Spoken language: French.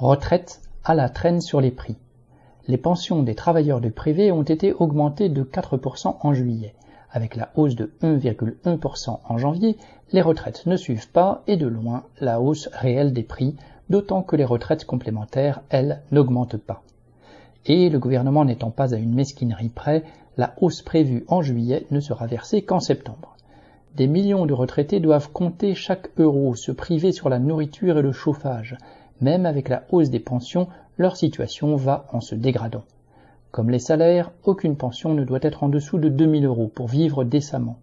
Retraite à la traîne sur les prix. Les pensions des travailleurs du privé ont été augmentées de 4% en juillet. Avec la hausse de 1,1% en janvier, les retraites ne suivent pas et de loin la hausse réelle des prix, d'autant que les retraites complémentaires, elles, n'augmentent pas. Et le gouvernement n'étant pas à une mesquinerie près, la hausse prévue en juillet ne sera versée qu'en septembre. Des millions de retraités doivent compter chaque euro, se priver sur la nourriture et le chauffage, même avec la hausse des pensions, leur situation va en se dégradant. Comme les salaires, aucune pension ne doit être en dessous de 2000 euros pour vivre décemment.